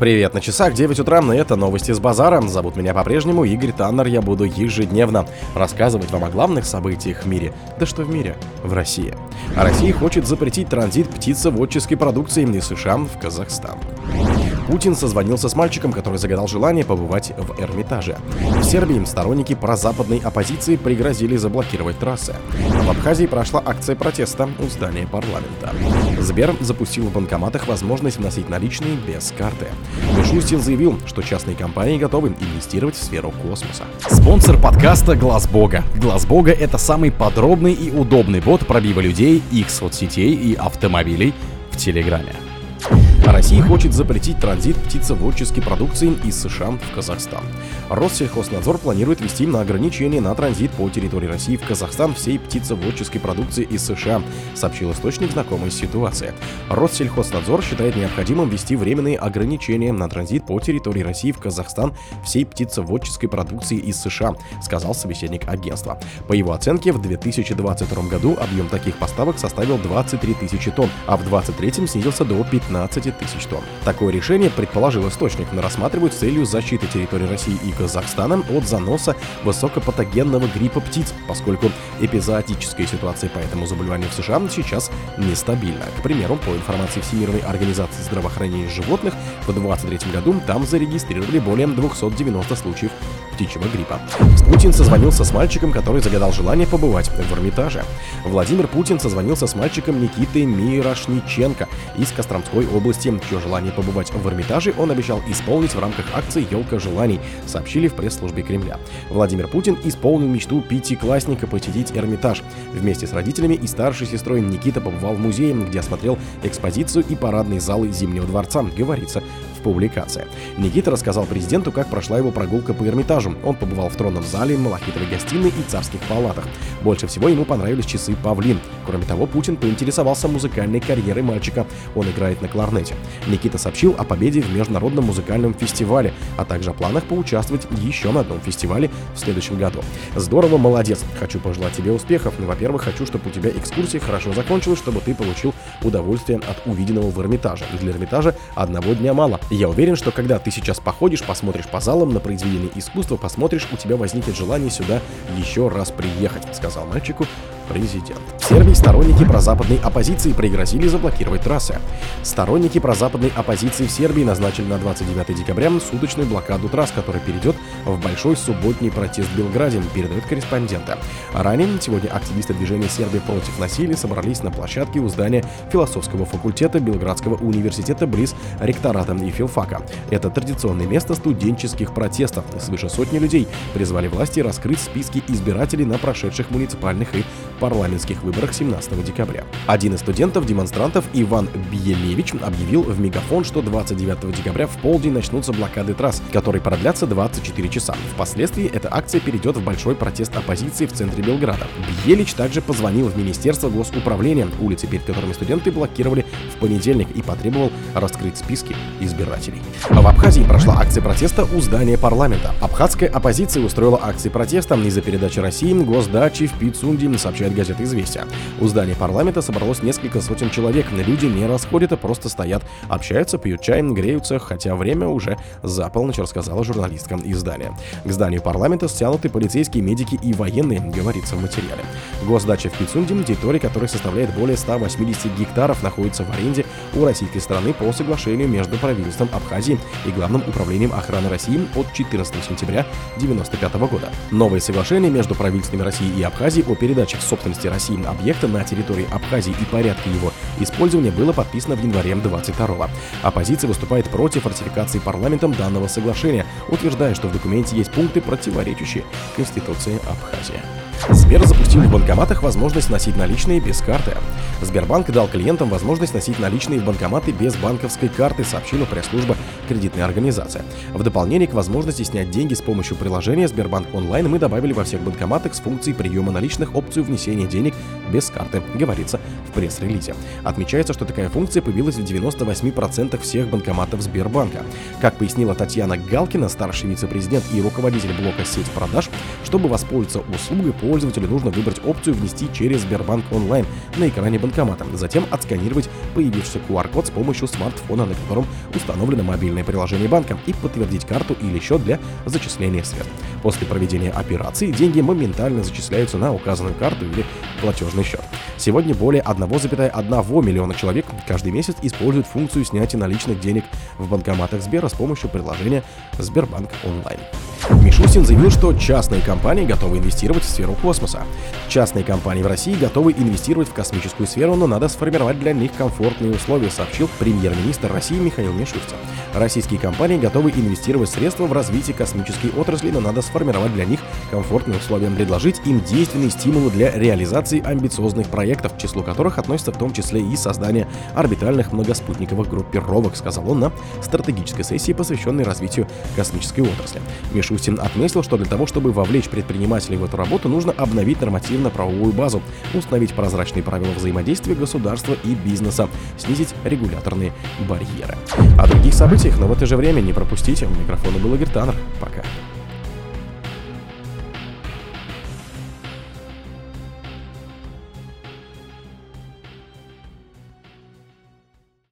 Привет, на часах 9 утра, и это новости с базара. Зовут меня по-прежнему Игорь Таннер, я буду ежедневно рассказывать вам о главных событиях в мире. Да что в мире? В России. А Россия хочет запретить транзит птицеводческой продукции из США в Казахстан. Путин созвонился с мальчиком, который загадал желание побывать в Эрмитаже. В Сербии сторонники прозападной оппозиции пригрозили заблокировать трассы. В Абхазии прошла акция протеста у здания парламента. Сбер запустил в банкоматах возможность вносить наличные без карты. Мишустин заявил, что частные компании готовы инвестировать в сферу космоса. Спонсор подкаста Глаз Бога. Глаз Бога это самый подробный и удобный бот пробива людей, их соцсетей и автомобилей в Телеграме. Россия хочет запретить транзит птицеводческой продукции из США в Казахстан. Россельхознадзор планирует ввести на ограничение на транзит по территории России в Казахстан всей птицеводческой продукции из США, сообщил источник знакомой ситуации. Россельхознадзор считает необходимым ввести временные ограничения на транзит по территории России в Казахстан всей птицеводческой продукции из США, сказал собеседник агентства. По его оценке, в 2022 году объем таких поставок составил 23 тысячи тонн, а в 2023 снизился до 15 тысяч тонн. Такое решение, предположил источник, рассматривают с целью защиты территории России и Казахстана от заноса высокопатогенного гриппа птиц, поскольку эпизоотическая ситуация по этому заболеванию в США сейчас нестабильна. К примеру, по информации Всемирной организации здравоохранения животных, в 2023 году там зарегистрировали более 290 случаев птичьего гриппа. Путин созвонился с мальчиком, который загадал желание побывать в Эрмитаже. Владимир Путин созвонился с мальчиком Никитой Мирошниченко из Костромской области, чье желание побывать в Эрмитаже он обещал исполнить в рамках акции «Елка желаний», сообщили в пресс-службе Кремля. Владимир Путин исполнил мечту пятиклассника посетить Эрмитаж. Вместе с родителями и старшей сестрой Никита побывал в музее, где осмотрел экспозицию и парадные залы Зимнего дворца, говорится в публикации. Никита рассказал президенту, как прошла его прогулка по Эрмитажу. Он побывал в тронном зале, малахитовой гостиной и царских палатах. Больше всего ему понравились часы «Павлин». Кроме того, Путин поинтересовался музыкальной карьерой мальчика. Он играет на кларнете. Никита сообщил о победе в Международном музыкальном фестивале, а также о планах поучаствовать еще на одном фестивале в следующем году. Здорово, молодец. Хочу пожелать тебе успехов. Во-первых, хочу, чтобы у тебя экскурсия хорошо закончилась, чтобы ты получил удовольствие от увиденного в Эрмитаже. Для Эрмитажа одного дня мало. Я уверен, что когда ты сейчас походишь, посмотришь по залам на произведение искусства, посмотришь, у тебя возникнет желание сюда еще раз приехать, сказал мальчику президент. В Сербии сторонники прозападной оппозиции пригрозили заблокировать трассы. Сторонники прозападной оппозиции в Сербии назначили на 29 декабря суточную блокаду трасс, которая перейдет в большой субботний протест в Белграде, передает корреспондента. Ранее сегодня активисты движения Сербия против насилия собрались на площадке у здания философского факультета Белградского университета близ ректората и филфака. Это традиционное место студенческих протестов. Свыше сотни людей призвали власти раскрыть списки избирателей на прошедших муниципальных и парламентских выборах 17 декабря. Один из студентов-демонстрантов Иван Биелевич объявил в мегафон, что 29 декабря в полдень начнутся блокады трасс, которые продлятся 24 часа. Впоследствии эта акция перейдет в большой протест оппозиции в центре Белграда. Биелич также позвонил в Министерство госуправления, улицы, перед которыми студенты блокировали в понедельник и потребовал раскрыть списки избирателей. В Абхазии прошла акция протеста у здания парламента. Абхазская оппозиция устроила акции протеста из-за передачи России госдачи в Пицунде, сообщает сообщает газета «Известия». У здания парламента собралось несколько сотен человек. Люди не расходят, а просто стоят, общаются, пьют чай, греются, хотя время уже за полночь, рассказала журналистка издания. К зданию парламента стянуты полицейские, медики и военные, говорится в материале. Госдача в Пицунде, территория которой составляет более 180 гектаров, находится в аренде у российской страны по соглашению между правительством Абхазии и Главным управлением охраны России от 14 сентября 1995 года. Новое соглашение между правительствами России и Абхазии о передаче в собственности России объекта на территории Абхазии и порядке его использования было подписано в январе 22 Оппозиция выступает против ратификации парламентом данного соглашения, утверждая, что в документе есть пункты, противоречащие Конституции Абхазии. Сбер запустил в банкоматах возможность носить наличные без карты. Сбербанк дал клиентам возможность носить наличные в банкоматы без банковской карты, сообщила пресс-служба кредитной организации. В дополнение к возможности снять деньги с помощью приложения Сбербанк онлайн мы добавили во всех банкоматах с функцией приема наличных опцию внесения денег без карты, говорится в пресс-релизе. Отмечается, что такая функция появилась в 98% всех банкоматов Сбербанка. Как пояснила Татьяна Галкина, старший вице-президент и руководитель блока сеть продаж, чтобы воспользоваться услугой, пользователю нужно выбрать опцию «Внести через Сбербанк онлайн» на экране банкомата, затем отсканировать появившийся QR-код с помощью смартфона, на котором установлено мобильное приложение банка, и подтвердить карту или счет для зачисления средств. После проведения операции деньги моментально зачисляются на указанную карту или платежный счет. Сегодня более 1,1 миллиона человек каждый месяц используют функцию снятия наличных денег в банкоматах Сбера с помощью приложения Сбербанк онлайн. Мишустин заявил, что частные компании готовы инвестировать в сферу космоса. Частные компании в России готовы инвестировать в космическую сферу, но надо сформировать для них комфортные условия, сообщил премьер-министр России Михаил Мишустин. Российские компании готовы инвестировать средства в развитие космической отрасли, но надо сформировать для них комфортные условия, предложить им действенные стимулы для реализации амбициозных проектов, к числу которых относится в том числе и создание орбитальных многоспутниковых группировок, сказал он на стратегической сессии, посвященной развитию космической отрасли. Мишустин отметил, что для того, чтобы вовлечь предпринимателей в эту работу, нужно обновить нормативно-правовую базу, установить прозрачные правила взаимодействия государства и бизнеса, снизить регуляторные барьеры. О других событиях, но в это же время не пропустите. У микрофона был Игорь Таннер. Пока.